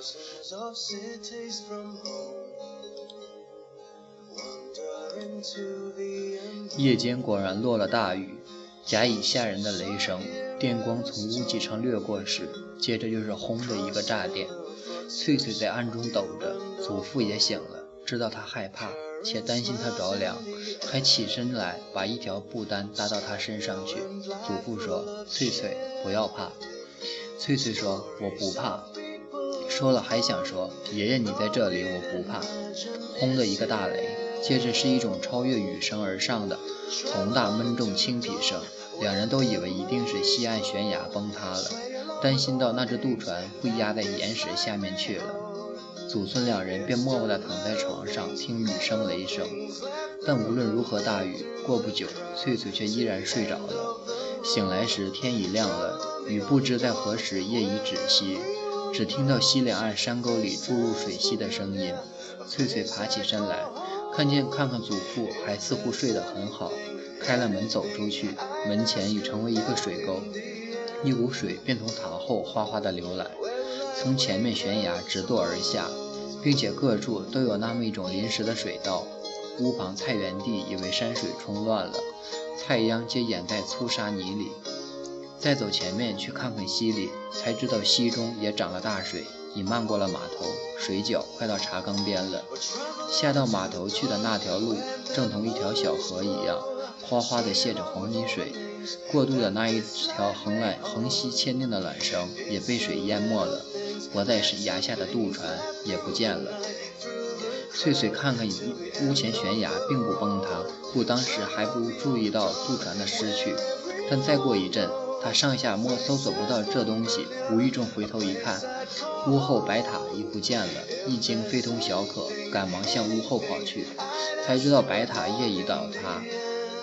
so cities from 夜间果然落了大雨，假以吓人的雷声，电光从屋脊上掠过时，接着就是轰的一个炸电。翠翠在暗中抖着，祖父也醒了，知道她害怕，且担心她着凉，还起身来把一条布单搭到她身上去。祖父说：“翠翠，不要怕。”翠翠说：“我不怕。”说了还想说：“爷爷你在这里，我不怕。”轰的一个大雷，接着是一种超越雨声而上的宏大闷重轻劈声。两人都以为一定是西岸悬崖崩塌了，担心到那只渡船会压在岩石下面去了。祖孙两人便默默地躺在床上听雨声雷声。但无论如何大雨，过不久，翠翠却依然睡着了。醒来时天已亮了，雨不知在何时夜已止息，只听到西两岸山沟里注入水溪的声音。翠翠爬起身来，看见看看祖父还似乎睡得很好，开了门走出去，门前已成为一个水沟，一股水便从塔后哗哗地流来，从前面悬崖直堕而下，并且各处都有那么一种临时的水道。屋旁菜园地已为山水冲乱了，菜秧皆掩在粗沙泥里。再走前面去看看溪里，才知道溪中也涨了大水，已漫过了码头，水脚快到茶缸边了。下到码头去的那条路，正同一条小河一样，哗哗地泻着黄泥水。过渡的那一条横缆横溪牵定的缆绳也被水淹没了，泊在崖下的渡船也不见了。翠翠看看屋前悬崖并不崩塌，故当时还不注意到渡船的失去。但再过一阵，他上下摸搜索不到这东西，无意中回头一看，屋后白塔已不见了，一惊非同小可，赶忙向屋后跑去，才知道白塔夜已倒塌，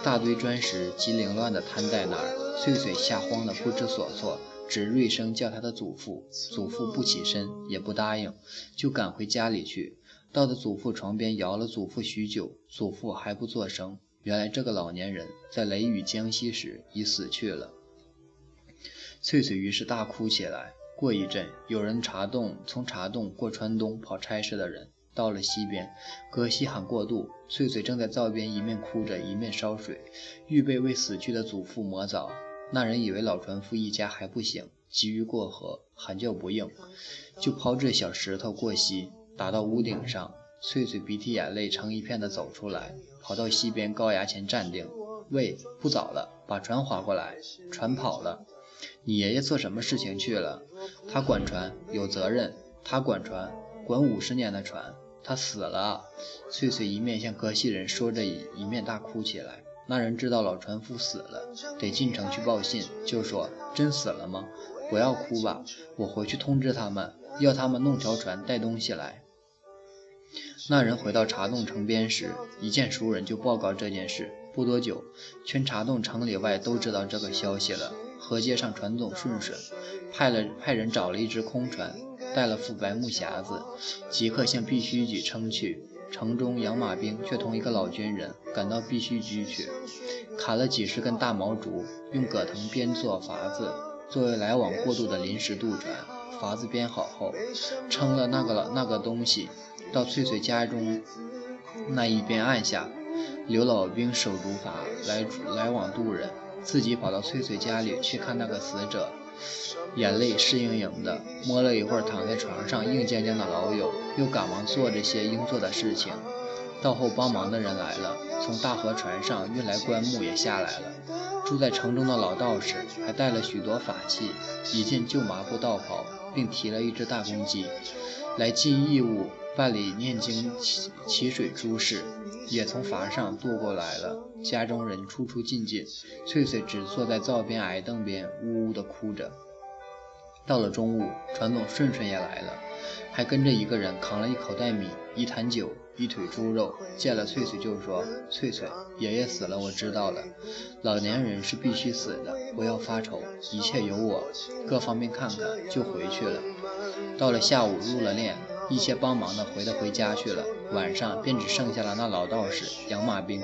大堆砖石极凌乱地摊在那儿。翠翠吓慌的不知所措，只锐声叫他的祖父，祖父不起身，也不答应，就赶回家里去。到的祖父床边摇了祖父许久，祖父还不作声。原来这个老年人在雷雨将息时已死去了。翠翠于是大哭起来。过一阵，有人茶洞从茶洞过川东跑差事的人到了溪边，隔溪喊过渡。翠翠正在灶边一面哭着一面烧水，预备为死去的祖父磨澡。那人以为老船夫一家还不醒，急于过河，喊叫不应，就抛掷小石头过溪。打到屋顶上，翠翠鼻涕眼泪成一片的走出来，跑到溪边高崖前站定。喂，不早了，把船划过来。船跑了，你爷爷做什么事情去了？他管船，有责任。他管船，管五十年的船。他死了。翠翠一面向河西人说着，一面大哭起来。那人知道老船夫死了，得进城去报信，就说：“真死了吗？不要哭吧，我回去通知他们，要他们弄条船带东西来。”那人回到茶洞城边时，一见熟人就报告这件事。不多久，全茶洞城里外都知道这个消息了。河街上船总顺顺，派了派人找了一只空船，带了副白木匣子，即刻向必须局撑去。城中养马兵却同一个老军人赶到必须居去，砍了几十根大毛竹，用葛藤编做筏子，作为来往过渡的临时渡船。筏子编好后，撑了那个老那个东西。到翠翠家中那一边按下，刘老兵手竹筏来来往渡人，自己跑到翠翠家里去看那个死者，眼泪湿盈盈的，摸了一会儿躺在床上硬僵僵的老友，又赶忙做这些应做的事情。到后帮忙的人来了，从大河船上运来棺木也下来了。住在城中的老道士还带了许多法器，一件旧麻布道袍，并提了一只大公鸡，来尽义务。办理念经祈祈水诸事，也从筏上渡过来了。家中人出出进进，翠翠只坐在灶边矮凳边，呜呜地哭着。到了中午，船总顺顺也来了，还跟着一个人扛了一口袋米、一坛酒、一腿猪肉。见了翠翠就说：“翠翠，爷爷死了，我知道了。老年人是必须死的，不要发愁，一切有我，各方面看看就回去了。”到了下午，入了殓。一些帮忙的回的回家去了，晚上便只剩下了那老道士、养马兵，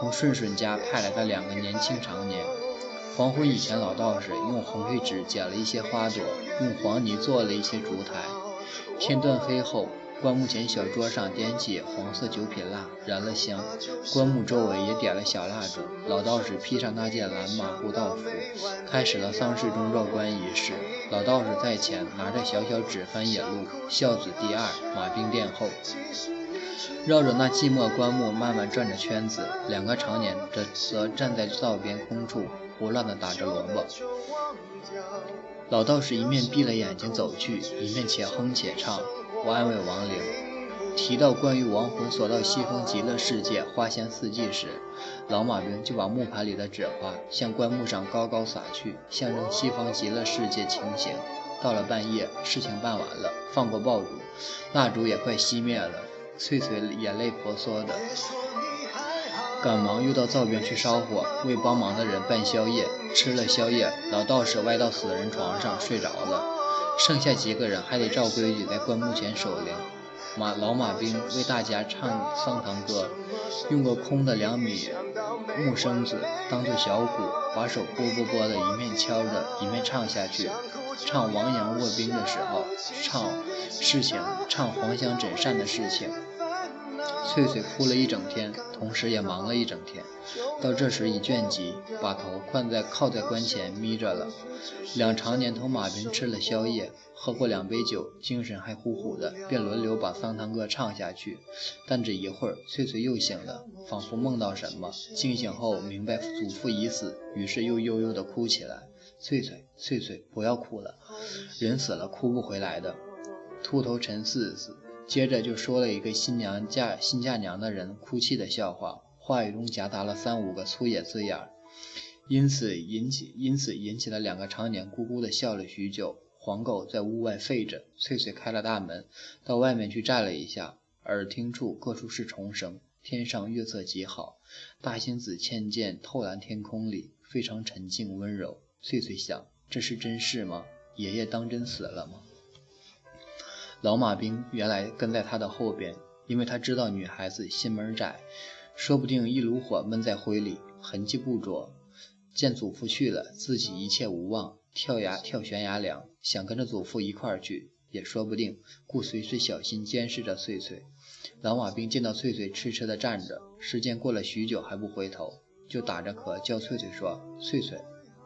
同顺顺家派来的两个年轻长年。黄昏以前，老道士用红黑纸剪了一些花朵，用黄泥做了一些烛台，天断黑后。棺木前小桌上点起黄色九品蜡，燃了香。棺木周围也点了小蜡烛。老道士披上那件蓝马布道服，开始了丧事中绕棺仪式。老道士在前，拿着小小纸幡引路。孝子第二，马兵殿后，绕着那寂寞棺木慢慢转着圈子。两个常年则则站在灶边空处，胡乱地打着萝卜。老道士一面闭了眼睛走去，一面且哼且唱。我安慰亡灵。提到关于亡魂所到西方极乐世界花香四季时，老马兵就把木盘里的纸花向棺木上高高撒去，象征西方极乐世界情形。到了半夜，事情办完了，放过爆竹，蜡烛也快熄灭了。翠翠眼泪婆娑的，赶忙又到灶边去烧火，为帮忙的人办宵夜。吃了宵夜，老道士歪到死人床上睡着了。剩下几个人还得照规矩在棺木前守灵。马老马兵为大家唱丧堂歌，用个空的两米木生子当做小鼓，把手拨拨拨的，一面敲着，一面唱下去。唱王阳卧冰的时候，唱事情，唱黄香枕扇的事情。翠翠哭了一整天，同时也忙了一整天。到这时已倦极，把头困在靠在棺前眯着了。两常年同马兵吃了宵夜，喝过两杯酒，精神还呼呼的，便轮流把丧堂歌唱下去。但只一会儿，翠翠又醒了，仿佛梦到什么。惊醒后明白祖父已死，于是又悠悠地哭起来。翠翠，翠翠，不要哭了，人死了哭不回来的。秃头陈四子。接着就说了一个新娘嫁新嫁娘的人哭泣的笑话，话语中夹杂了三五个粗野字眼，因此引起因此引起了两个常年咕咕的笑了许久。黄狗在屋外吠着，翠翠开了大门，到外面去站了一下，耳听处各处是虫声，天上月色极好，大星子倩见透蓝天空里，非常沉静温柔。翠翠想，这是真事吗？爷爷当真死了吗？老马兵原来跟在他的后边，因为他知道女孩子心门窄，说不定一炉火闷在灰里，痕迹不着。见祖父去了，自己一切无望，跳崖跳悬崖梁，想跟着祖父一块儿去，也说不定，故随时小心监视着翠翠。老马兵见到翠翠痴痴地站着，时间过了许久还不回头，就打着咳叫翠翠说：“翠翠，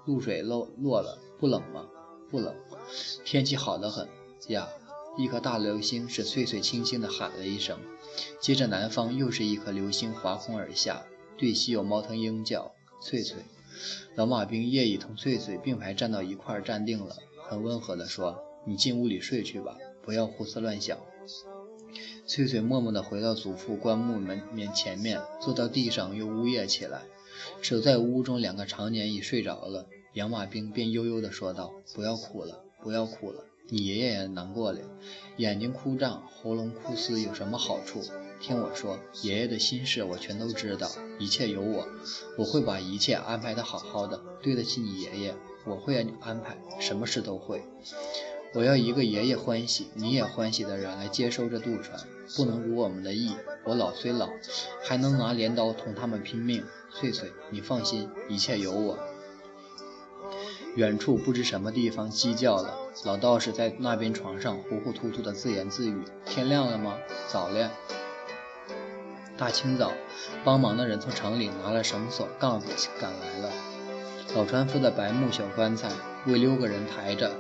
露水落落了，不冷吗？不冷，天气好得很呀。”一颗大流星是翠翠轻轻地喊了一声，接着南方又是一颗流星划空而下，对西有猫头鹰叫：“翠翠。”老马兵夜已同翠翠并排站到一块儿站定了，很温和地说：“你进屋里睡去吧，不要胡思乱想。”翠翠默默地回到祖父棺木门面前面，坐到地上又呜咽起来。守在屋中两个常年已睡着了，养马兵便悠悠地说道：“不要哭了，不要哭了。”你爷爷也难过了，眼睛哭胀，喉咙哭嘶，有什么好处？听我说，爷爷的心事我全都知道，一切有我，我会把一切安排得好好的，对得起你爷爷。我会安排，什么事都会。我要一个爷爷欢喜，你也欢喜的人来接收这渡船，不能如我们的意。我老虽老，还能拿镰刀同他们拼命。翠翠，你放心，一切有我。远处不知什么地方鸡叫了，老道士在那边床上糊糊涂涂的自言自语：“天亮了吗？早了。”大清早，帮忙的人从城里拿了绳索、杠子赶来了。老船夫的白木小棺材为六个人抬着，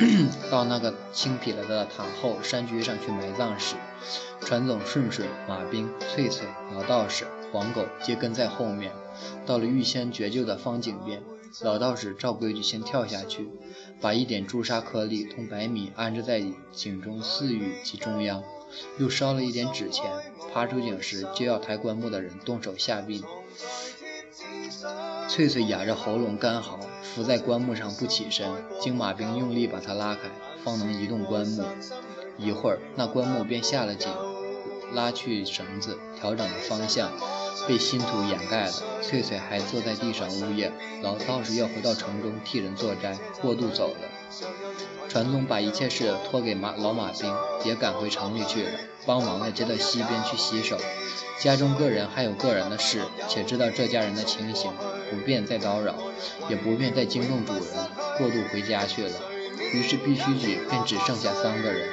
到那个青圮了的塔后山居上去埋葬时，船总顺顺、马兵、翠翠、老道士、黄狗皆跟在后面，到了预先掘就的方井边。老道士照规矩先跳下去，把一点朱砂颗粒同白米安置在井中四隅及中央，又烧了一点纸钱。爬出井时，就要抬棺木的人动手下病。翠翠哑着喉咙干嚎，伏在棺木上不起身。经马兵用力把她拉开，方能移动棺木。一会儿，那棺木便下了井，拉去绳子，调整了方向。被新土掩盖了，翠翠还坐在地上呜咽。老道士要回到城中替人做斋，过渡走了。传宗把一切事托给马老马兵，也赶回城里去了。帮忙的接到西边去洗手，家中个人还有个人的事，且知道这家人的情形，不便再叨扰，也不便再惊动主人，过渡回家去了。于是必须举便只剩下三个人，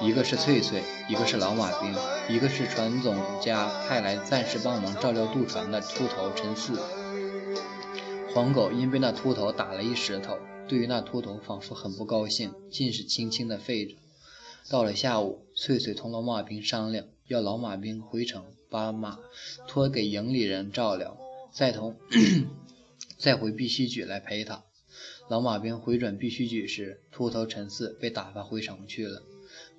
一个是翠翠，一个是老马兵，一个是船总家派来暂时帮忙照料渡船的秃头陈四。黄狗因被那秃头打了一石头，对于那秃头仿佛很不高兴，尽是轻轻的吠着。到了下午，翠翠同老马兵商量，要老马兵回城把马托给营里人照料，再同 再回必须举来陪他。老马兵回转必须举时，秃头陈四被打发回城去了。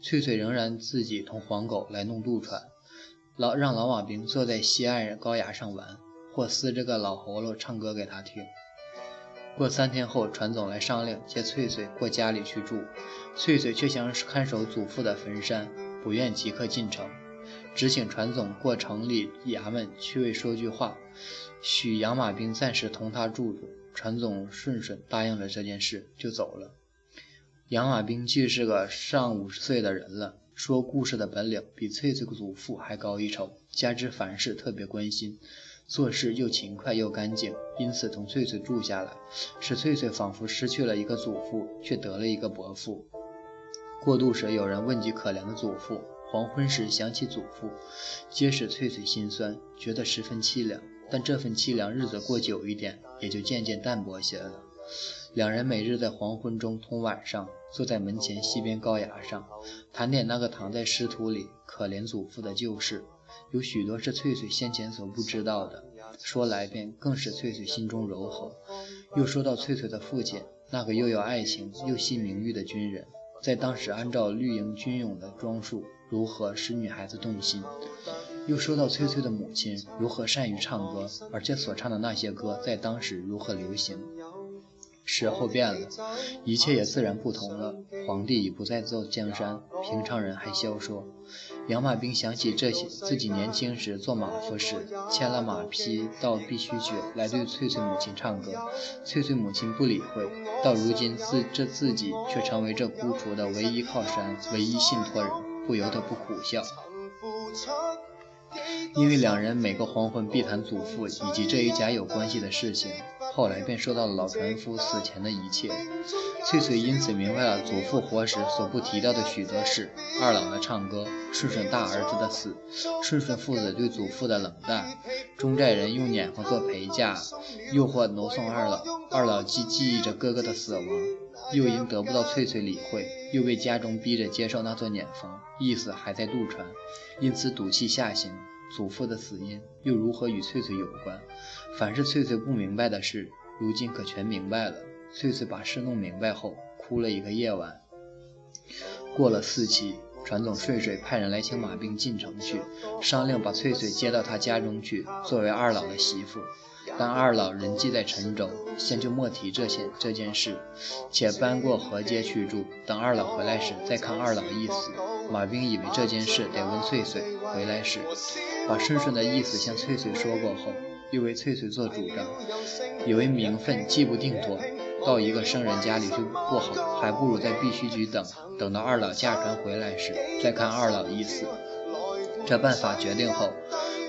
翠翠仍然自己同黄狗来弄渡船，老让老马兵坐在西岸高崖上玩，或撕着个老喉咙唱歌给他听。过三天后，船总来商量接翠翠过家里去住，翠翠却想看守祖父的坟山，不愿即刻进城，只请船总过城里衙门去为说句话，许养马兵暂时同他住住。船总顺顺答应了这件事，就走了。杨马兵既是个上五十岁的人了，说故事的本领比翠翠祖父还高一筹，加之凡事特别关心，做事又勤快又干净，因此同翠翠住下来，使翠翠仿佛失去了一个祖父，却得了一个伯父。过渡时，有人问及可怜的祖父；黄昏时想起祖父，皆使翠翠心酸，觉得十分凄凉。但这份凄凉日子过久一点，也就渐渐淡薄些了。两人每日在黄昏中通晚上，坐在门前西边高崖上，谈点那个躺在尸土里可怜祖父的旧事，有许多是翠翠先前所不知道的，说来便更是翠翠心中柔和。又说到翠翠的父亲，那个又有爱情又惜名誉的军人，在当时按照绿营军勇的装束，如何使女孩子动心。又说到翠翠的母亲如何善于唱歌，而且所唱的那些歌在当时如何流行。时候变了，一切也自然不同了。皇帝已不再做江山，平常人还消说。杨马兵想起这些自己年轻时做马夫时，牵了马匹到必须去来对翠翠母亲唱歌，翠翠母亲不理会。到如今自这自己却成为这孤雏的唯一靠山、唯一信托人，不由得不苦笑。因为两人每个黄昏必谈祖父以及这一家有关系的事情。后来便说到了老船夫死前的一切，翠翠因此明白了祖父活时所不提到的许多事：二老的唱歌，顺顺大儿子的死，顺顺父子对祖父的冷淡，中寨人用碾房做陪嫁，诱惑挪送二老，二老既记忆着哥哥的死亡，又因得不到翠翠理会，又被家中逼着接受那座碾房，意思还在渡船，因此赌气下行。祖父的死因又如何与翠翠有关？凡是翠翠不明白的事，如今可全明白了。翠翠把事弄明白后，哭了一个夜晚。过了四期，船总睡睡派人来请马兵进城去，商量把翠翠接到他家中去，作为二老的媳妇。但二老人既在陈州，先就莫提这些这件事，且搬过河街去住。等二老回来时，再看二老意思。马兵以为这件事得问翠翠，回来时把顺顺的意思向翠翠说过后，又为翠翠做主张，以为名分既不定夺，到一个生人家里去不好，还不如在必须局等，等到二老驾船回来时，再看二老意思。这办法决定后，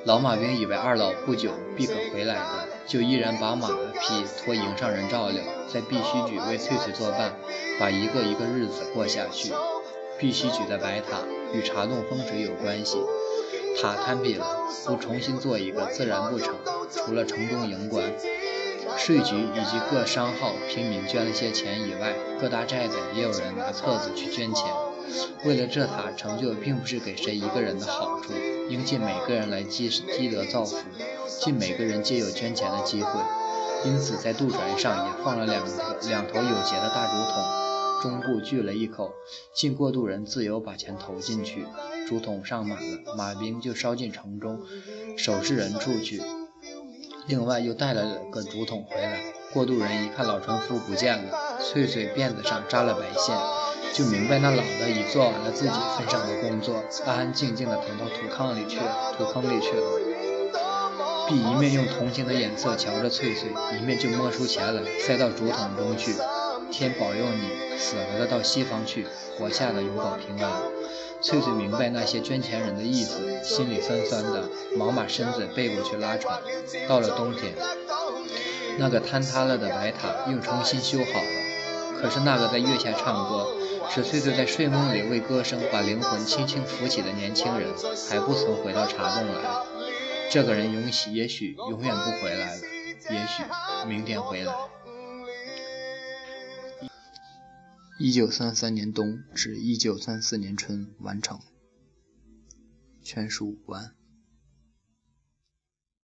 老马兵以为二老不久必可回来的，就依然把马匹托营上人照料，在必须局为翠翠作伴，把一个一个日子过下去。必须举的白塔与茶洞风水有关系，塔坍瘪了，不重新做一个自然不成。除了城中营官、税局以及各商号、平民捐了些钱以外，各大寨子也有人拿册子去捐钱。为了这塔成就，并不是给谁一个人的好处，应尽每个人来积积德造福，尽每个人皆有捐钱的机会。因此，在渡船上也放了两个两头有节的大竹筒。中部聚了一口，尽过渡人自由把钱投进去，竹筒上满了，马兵就捎进城中守尸人处去。另外又带了个竹筒回来。过渡人一看老船夫不见了，翠翠辫子上扎了白线，就明白那老的已做完了自己份上的工作，安安静静的躺到土坑里去了。土坑里去了，必一面用同情的眼色瞧着翠翠，一面就摸出钱来塞到竹筒中去。天保佑你，死了的到西方去，活下的永保平安。翠翠明白那些捐钱人的意思，心里酸酸的，忙把身子背过去拉船。到了冬天，那个坍塌了的白塔又重新修好了，可是那个在月下唱歌，使翠翠在睡梦里为歌声把灵魂轻轻扶起的年轻人，还不曾回到茶洞来。这个人永许也许永远不回来了，也许明天回来。一九三三年冬至一九三四年春完成。全书完。